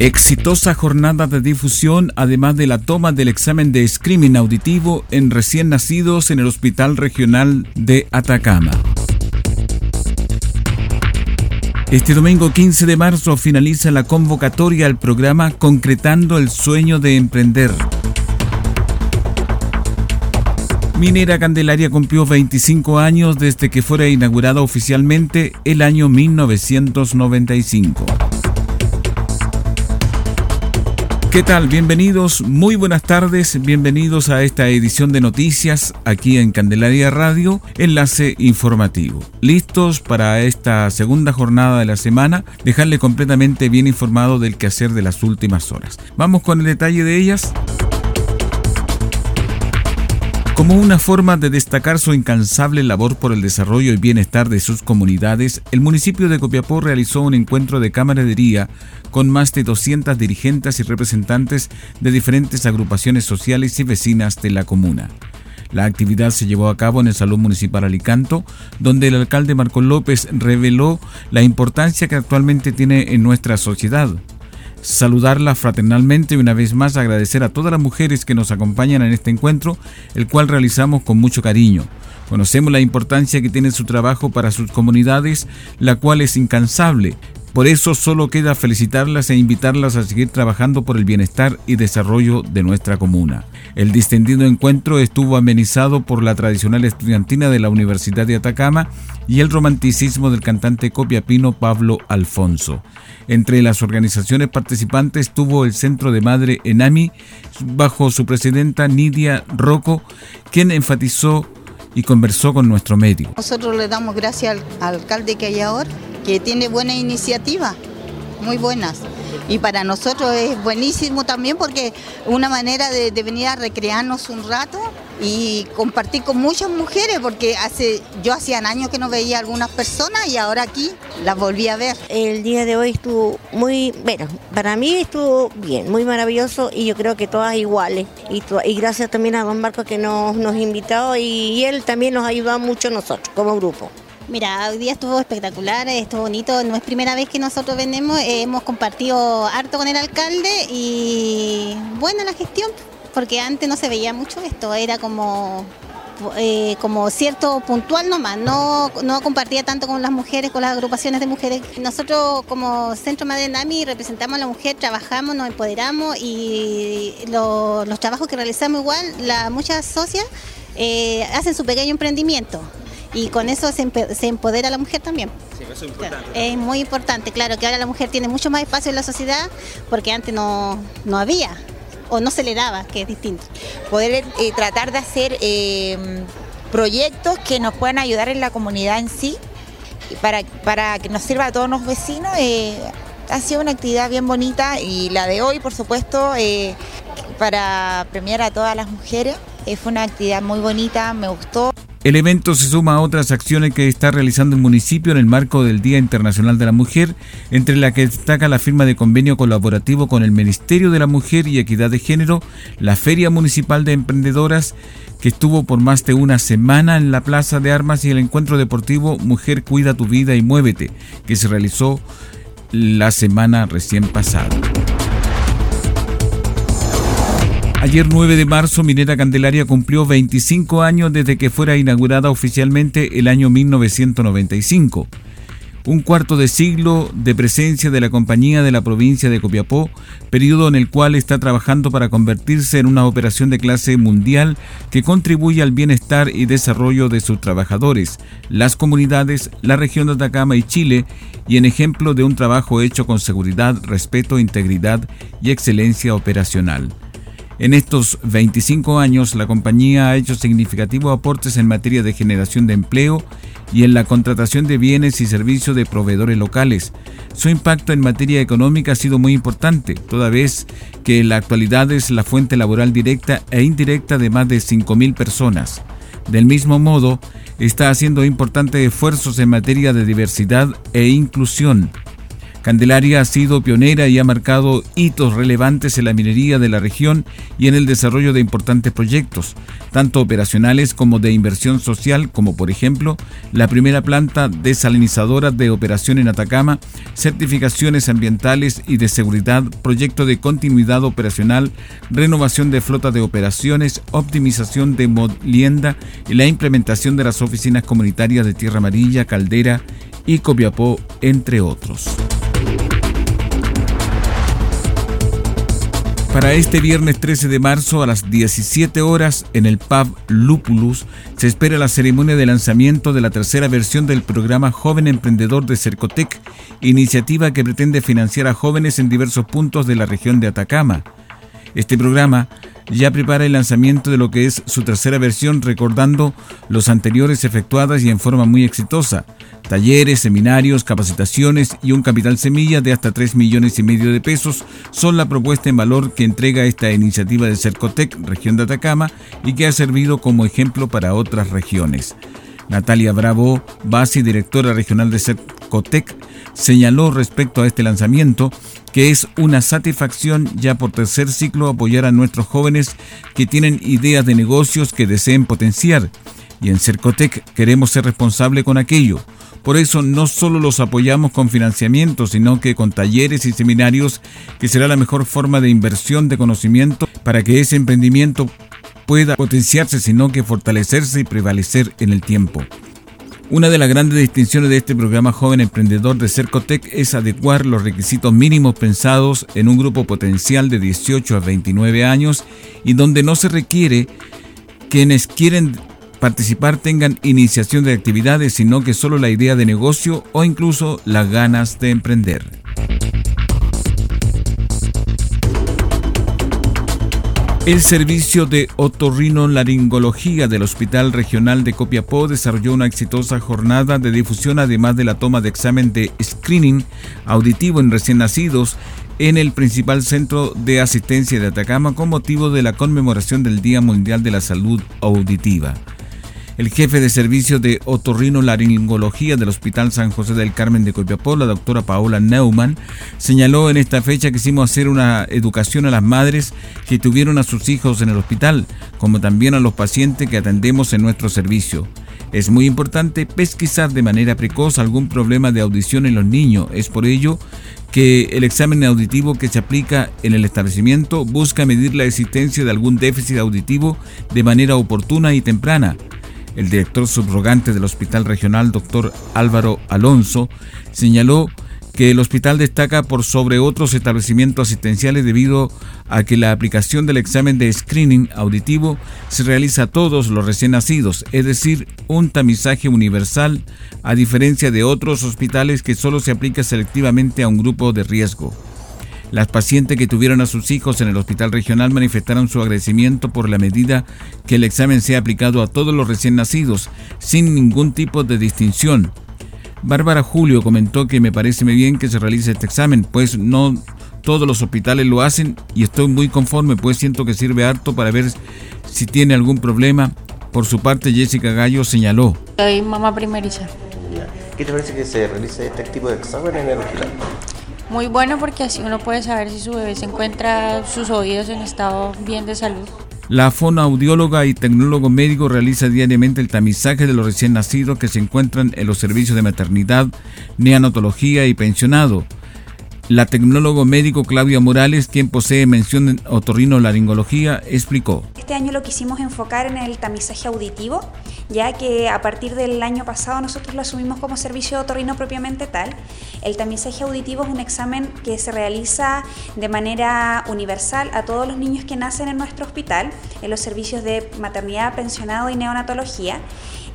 Exitosa jornada de difusión, además de la toma del examen de screening auditivo en recién nacidos en el Hospital Regional de Atacama. Este domingo 15 de marzo finaliza la convocatoria al programa Concretando el Sueño de Emprender. Minera Candelaria cumplió 25 años desde que fuera inaugurada oficialmente el año 1995. ¿Qué tal? Bienvenidos, muy buenas tardes, bienvenidos a esta edición de noticias aquí en Candelaria Radio, enlace informativo. Listos para esta segunda jornada de la semana, dejarle completamente bien informado del quehacer de las últimas horas. Vamos con el detalle de ellas. Como una forma de destacar su incansable labor por el desarrollo y bienestar de sus comunidades, el municipio de Copiapó realizó un encuentro de camaradería con más de 200 dirigentes y representantes de diferentes agrupaciones sociales y vecinas de la comuna. La actividad se llevó a cabo en el Salón Municipal Alicanto, donde el alcalde Marco López reveló la importancia que actualmente tiene en nuestra sociedad saludarla fraternalmente y una vez más agradecer a todas las mujeres que nos acompañan en este encuentro, el cual realizamos con mucho cariño. Conocemos la importancia que tiene su trabajo para sus comunidades, la cual es incansable. Por eso solo queda felicitarlas e invitarlas a seguir trabajando por el bienestar y desarrollo de nuestra comuna. El distendido encuentro estuvo amenizado por la tradicional estudiantina de la Universidad de Atacama y el romanticismo del cantante copiapino Pablo Alfonso. Entre las organizaciones participantes estuvo el Centro de Madre Enami, bajo su presidenta Nidia Rocco, quien enfatizó y conversó con nuestro medio. Nosotros le damos gracias al, alcalde que hay ahora, que tiene buena iniciativa, muy buenas. Y para nosotros es buenísimo también porque una manera de, venir a recrearnos un rato y compartir con muchas mujeres porque hace yo hacían años que no veía algunas personas y ahora aquí las volví a ver. El día de hoy estuvo muy, bueno, para mí estuvo bien, muy maravilloso y yo creo que todas iguales. Y, y gracias también a don Marco que nos, nos invitó y, y él también nos ayudó mucho nosotros como grupo. Mira, hoy día estuvo espectacular, estuvo bonito, no es primera vez que nosotros vendemos, eh, hemos compartido harto con el alcalde y buena la gestión, porque antes no se veía mucho esto, era como eh, como cierto puntual nomás, no, no compartía tanto con las mujeres, con las agrupaciones de mujeres. Nosotros como Centro Madre Nami representamos a la mujer, trabajamos, nos empoderamos y lo, los trabajos que realizamos igual, la, muchas socias eh, hacen su pequeño emprendimiento y con eso se, se empodera a la mujer también. Sí, eso es importante. Claro, es muy importante, claro, que ahora la mujer tiene mucho más espacio en la sociedad porque antes no, no había o no se le daba, que es distinto. Poder eh, tratar de hacer eh, proyectos que nos puedan ayudar en la comunidad en sí, para, para que nos sirva a todos los vecinos. Eh, ha sido una actividad bien bonita y la de hoy, por supuesto, para premiar a todas las mujeres. fue una actividad muy bonita, me gustó. El evento se suma a otras acciones que está realizando el municipio en el marco del Día Internacional de la Mujer, entre la que destaca la firma de convenio colaborativo con el Ministerio de la Mujer y Equidad de Género, la Feria Municipal de Emprendedoras, que estuvo por más de una semana en la Plaza de Armas y el encuentro deportivo Mujer Cuida tu Vida y Muévete, que se realizó la semana recién pasada. Ayer 9 de marzo, Minera Candelaria cumplió 25 años desde que fuera inaugurada oficialmente el año 1995. un cuarto de siglo de presencia de la compañía de la provincia de Copiapó, periodo en el cual está trabajando para convertirse en una operación de clase mundial que contribuye al bienestar y desarrollo de sus trabajadores, las comunidades, la región de Atacama y Chile, y en ejemplo de un trabajo hecho con seguridad, respeto, integridad y excelencia operacional. En estos 25 años, la compañía ha hecho significativos aportes en materia de generación de empleo y en la contratación de bienes y servicios de proveedores locales. Su impacto en materia económica ha sido muy importante, toda vez que en la actualidad es la fuente laboral directa e indirecta de más de 5.000 personas. Del mismo modo, está haciendo importantes esfuerzos en materia de diversidad e inclusión, Candelaria ha sido pionera y ha marcado hitos relevantes en la minería de la región y en el desarrollo de importantes proyectos, tanto operacionales como de inversión social, como por ejemplo la primera planta desalinizadora de operación en Atacama, certificaciones ambientales y de seguridad, proyecto de continuidad operacional, renovación de flota de operaciones, optimización de molienda y la implementación de las oficinas comunitarias de Tierra Amarilla, Caldera y Copiapó, entre otros. Para este viernes 13 de marzo a las 17 horas en el pub Lupulus se espera la ceremonia de lanzamiento de la tercera versión del programa Joven Emprendedor de Cercotec, iniciativa que pretende financiar a jóvenes en diversos puntos de la región de Atacama. Este programa ya prepara el lanzamiento de lo que es su tercera versión recordando los anteriores efectuadas y en forma muy exitosa. Talleres, seminarios, capacitaciones y un capital semilla de hasta 3 millones y medio de pesos son la propuesta en valor que entrega esta iniciativa de Cercotec, región de Atacama, y que ha servido como ejemplo para otras regiones. Natalia Bravo, base y directora regional de Cercotec, señaló respecto a este lanzamiento que es una satisfacción ya por tercer ciclo apoyar a nuestros jóvenes que tienen ideas de negocios que deseen potenciar. Y en Cercotec queremos ser responsables con aquello. Por eso no solo los apoyamos con financiamiento, sino que con talleres y seminarios, que será la mejor forma de inversión de conocimiento para que ese emprendimiento pueda potenciarse, sino que fortalecerse y prevalecer en el tiempo. Una de las grandes distinciones de este programa Joven Emprendedor de Cercotec es adecuar los requisitos mínimos pensados en un grupo potencial de 18 a 29 años y donde no se requiere quienes quieren participar tengan iniciación de actividades, sino que solo la idea de negocio o incluso las ganas de emprender. El servicio de otorrinolaringología del Hospital Regional de Copiapó desarrolló una exitosa jornada de difusión además de la toma de examen de screening auditivo en recién nacidos en el principal centro de asistencia de Atacama con motivo de la conmemoración del Día Mundial de la Salud Auditiva. El jefe de servicio de otorrinolaringología del Hospital San José del Carmen de Copiapó, la doctora Paola Neumann, señaló en esta fecha que hicimos hacer una educación a las madres que tuvieron a sus hijos en el hospital, como también a los pacientes que atendemos en nuestro servicio. Es muy importante pesquisar de manera precoz algún problema de audición en los niños. Es por ello que el examen auditivo que se aplica en el establecimiento busca medir la existencia de algún déficit auditivo de manera oportuna y temprana. El director subrogante del Hospital Regional, doctor Álvaro Alonso, señaló que el hospital destaca por sobre otros establecimientos asistenciales debido a que la aplicación del examen de screening auditivo se realiza a todos los recién nacidos, es decir, un tamizaje universal, a diferencia de otros hospitales que solo se aplica selectivamente a un grupo de riesgo. Las pacientes que tuvieron a sus hijos en el hospital regional manifestaron su agradecimiento por la medida que el examen sea aplicado a todos los recién nacidos, sin ningún tipo de distinción. Bárbara Julio comentó que me parece muy bien que se realice este examen, pues no todos los hospitales lo hacen y estoy muy conforme, pues siento que sirve harto para ver si tiene algún problema. Por su parte, Jessica Gallo señaló. Soy mamá primeriza. ¿Qué te parece que se realice este tipo de examen en el hospital? Muy bueno porque así uno puede saber si su bebé se encuentra sus oídos en estado bien de salud. La fonoaudióloga y tecnólogo médico realiza diariamente el tamizaje de los recién nacidos que se encuentran en los servicios de maternidad, neonatología y pensionado. La tecnólogo médico Claudia Morales, quien posee mención en otorrinolaringología, explicó. Este año lo quisimos enfocar en el tamizaje auditivo ya que a partir del año pasado nosotros lo asumimos como servicio de otorrino propiamente tal. El tamizaje auditivo es un examen que se realiza de manera universal a todos los niños que nacen en nuestro hospital, en los servicios de maternidad, pensionado y neonatología.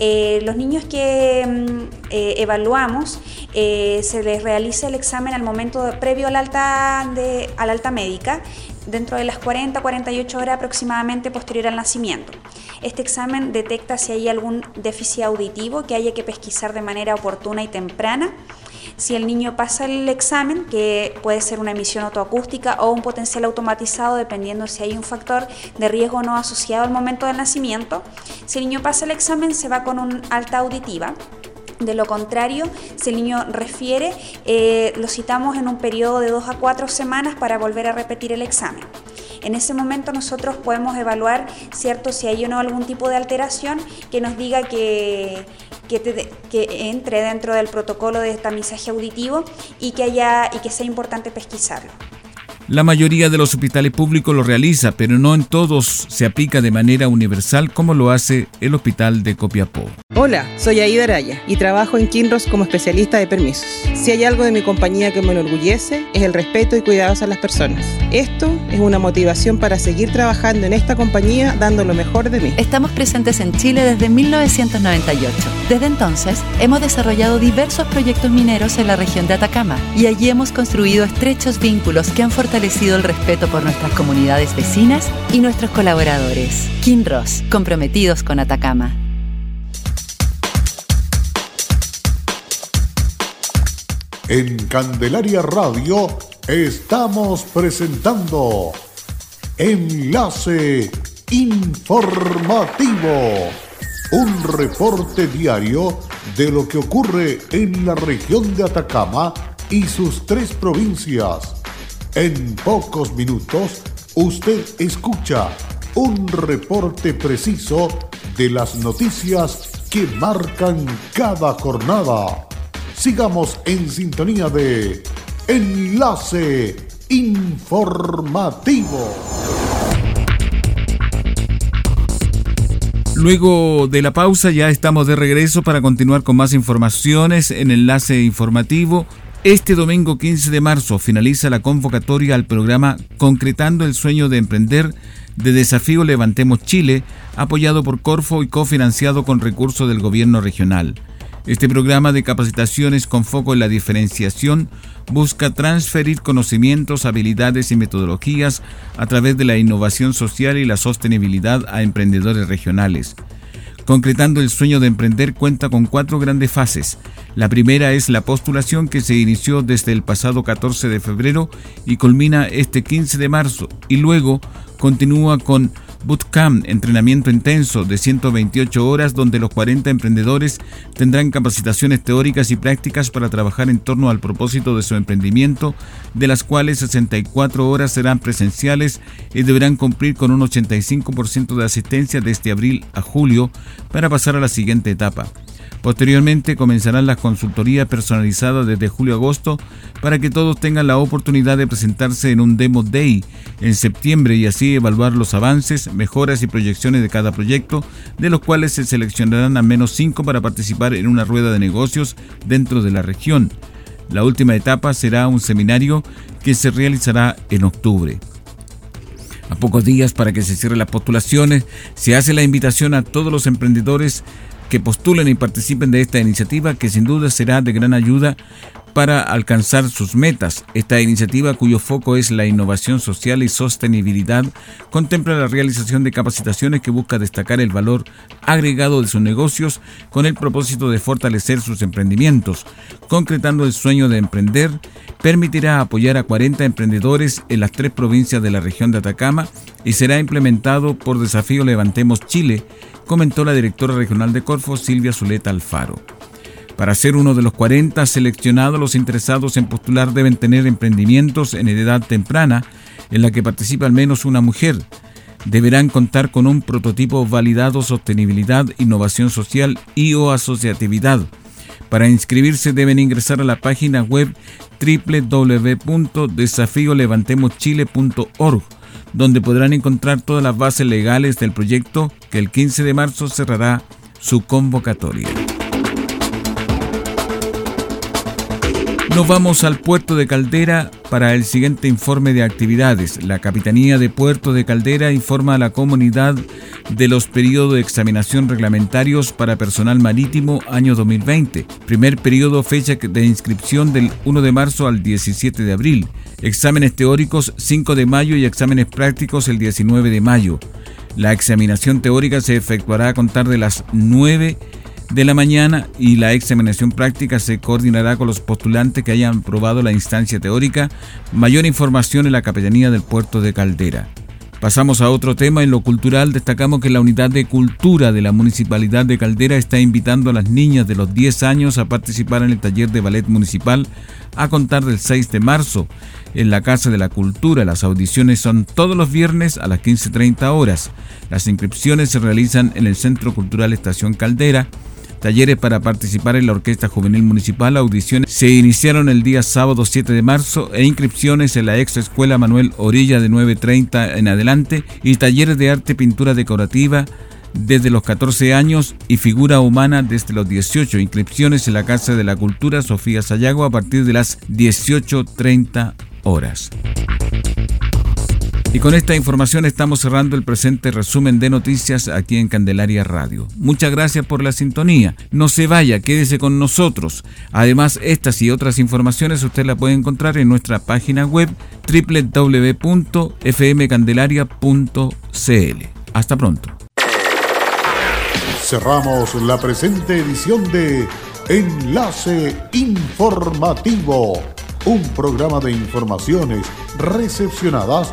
Eh, los niños que mm, eh, evaluamos, eh, se les realiza el examen al momento previo a la alta, de, a la alta médica, dentro de las 40-48 horas aproximadamente posterior al nacimiento. Este examen detecta si hay algún déficit auditivo que haya que pesquisar de manera oportuna y temprana si el niño pasa el examen, que puede ser una emisión autoacústica o un potencial automatizado, dependiendo si hay un factor de riesgo no asociado al momento del nacimiento, si el niño pasa el examen se va con un alta auditiva. De lo contrario, si el niño refiere, eh, lo citamos en un periodo de dos a cuatro semanas para volver a repetir el examen. En ese momento nosotros podemos evaluar, ¿cierto?, si hay o no algún tipo de alteración que nos diga que, que, entre dentro del protocolo de tamizaje auditivo y que, haya, y que sea importante pesquisarlo. La mayoría de los hospitales públicos lo realiza, pero no en todos se aplica de manera universal como lo hace el Hospital de Copiapó. Hola, soy Aida Araya y trabajo en Kinros como especialista de permisos. Si hay algo de mi compañía que me enorgullece, es el respeto y cuidados a las personas. Esto es una motivación para seguir trabajando en esta compañía dando lo mejor de mí. Estamos presentes en Chile desde 1998. Desde entonces, hemos desarrollado diversos proyectos mineros en la región de Atacama y allí hemos construido estrechos vínculos que han fortalecido el respeto por nuestras comunidades vecinas y nuestros colaboradores. Kinross, comprometidos con Atacama. En Candelaria Radio estamos presentando Enlace Informativo, un reporte diario de lo que ocurre en la región de Atacama y sus tres provincias en pocos minutos, usted escucha un reporte preciso de las noticias que marcan cada jornada. Sigamos en sintonía de Enlace Informativo. Luego de la pausa ya estamos de regreso para continuar con más informaciones en Enlace Informativo este domingo 15 de marzo finaliza la convocatoria al programa Concretando el Sueño de Emprender de Desafío Levantemos Chile, apoyado por Corfo y cofinanciado con recursos del gobierno regional. Este programa de capacitaciones con foco en la diferenciación busca transferir conocimientos, habilidades y metodologías a través de la innovación social y la sostenibilidad a emprendedores regionales. Concretando el sueño de emprender cuenta con cuatro grandes fases. La primera es la postulación que se inició desde el pasado 14 de febrero y culmina este 15 de marzo y luego continúa con Bootcamp, entrenamiento intenso de 128 horas donde los 40 emprendedores tendrán capacitaciones teóricas y prácticas para trabajar en torno al propósito de su emprendimiento, de las cuales 64 horas serán presenciales y deberán cumplir con un 85% de asistencia desde abril a julio para pasar a la siguiente etapa. Posteriormente comenzarán las consultorías personalizadas desde julio-agosto para que todos tengan la oportunidad de presentarse en un Demo Day en septiembre y así evaluar los avances, mejoras y proyecciones de cada proyecto, de los cuales se seleccionarán al menos cinco para participar en una rueda de negocios dentro de la región. La última etapa será un seminario que se realizará en octubre. A pocos días para que se cierren las postulaciones, se hace la invitación a todos los emprendedores que postulen y participen de esta iniciativa que sin duda será de gran ayuda para alcanzar sus metas. Esta iniciativa, cuyo foco es la innovación social y sostenibilidad, contempla la realización de capacitaciones que busca destacar el valor agregado de sus negocios con el propósito de fortalecer sus emprendimientos. Concretando el sueño de emprender, permitirá apoyar a 40 emprendedores en las tres provincias de la región de Atacama y será implementado por Desafío Levantemos Chile, comentó la directora regional de Corfo, Silvia Zuleta Alfaro. Para ser uno de los 40 seleccionados, los interesados en postular deben tener emprendimientos en edad temprana en la que participa al menos una mujer. Deberán contar con un prototipo validado sostenibilidad, innovación social y o asociatividad. Para inscribirse deben ingresar a la página web www.desafiolevantemoschile.org donde podrán encontrar todas las bases legales del proyecto que el 15 de marzo cerrará su convocatoria. Nos vamos al puerto de Caldera para el siguiente informe de actividades. La Capitanía de Puerto de Caldera informa a la comunidad de los periodos de examinación reglamentarios para personal marítimo año 2020. Primer periodo fecha de inscripción del 1 de marzo al 17 de abril. Exámenes teóricos 5 de mayo y exámenes prácticos el 19 de mayo. La examinación teórica se efectuará a contar de las 9 de la mañana y la examinación práctica se coordinará con los postulantes que hayan aprobado la instancia teórica. Mayor información en la Capellanía del Puerto de Caldera. Pasamos a otro tema. En lo cultural destacamos que la unidad de cultura de la Municipalidad de Caldera está invitando a las niñas de los 10 años a participar en el taller de ballet municipal a contar del 6 de marzo en la Casa de la Cultura. Las audiciones son todos los viernes a las 15.30 horas. Las inscripciones se realizan en el Centro Cultural Estación Caldera Talleres para participar en la Orquesta Juvenil Municipal, audiciones se iniciaron el día sábado 7 de marzo e inscripciones en la ex escuela Manuel Orilla de 9.30 en adelante y talleres de arte pintura decorativa desde los 14 años y figura humana desde los 18. Inscripciones en la Casa de la Cultura Sofía Sayago a partir de las 18.30 horas. Y con esta información estamos cerrando el presente resumen de noticias aquí en Candelaria Radio. Muchas gracias por la sintonía. No se vaya, quédese con nosotros. Además, estas y otras informaciones usted las puede encontrar en nuestra página web www.fmcandelaria.cl. Hasta pronto. Cerramos la presente edición de Enlace Informativo, un programa de informaciones recepcionadas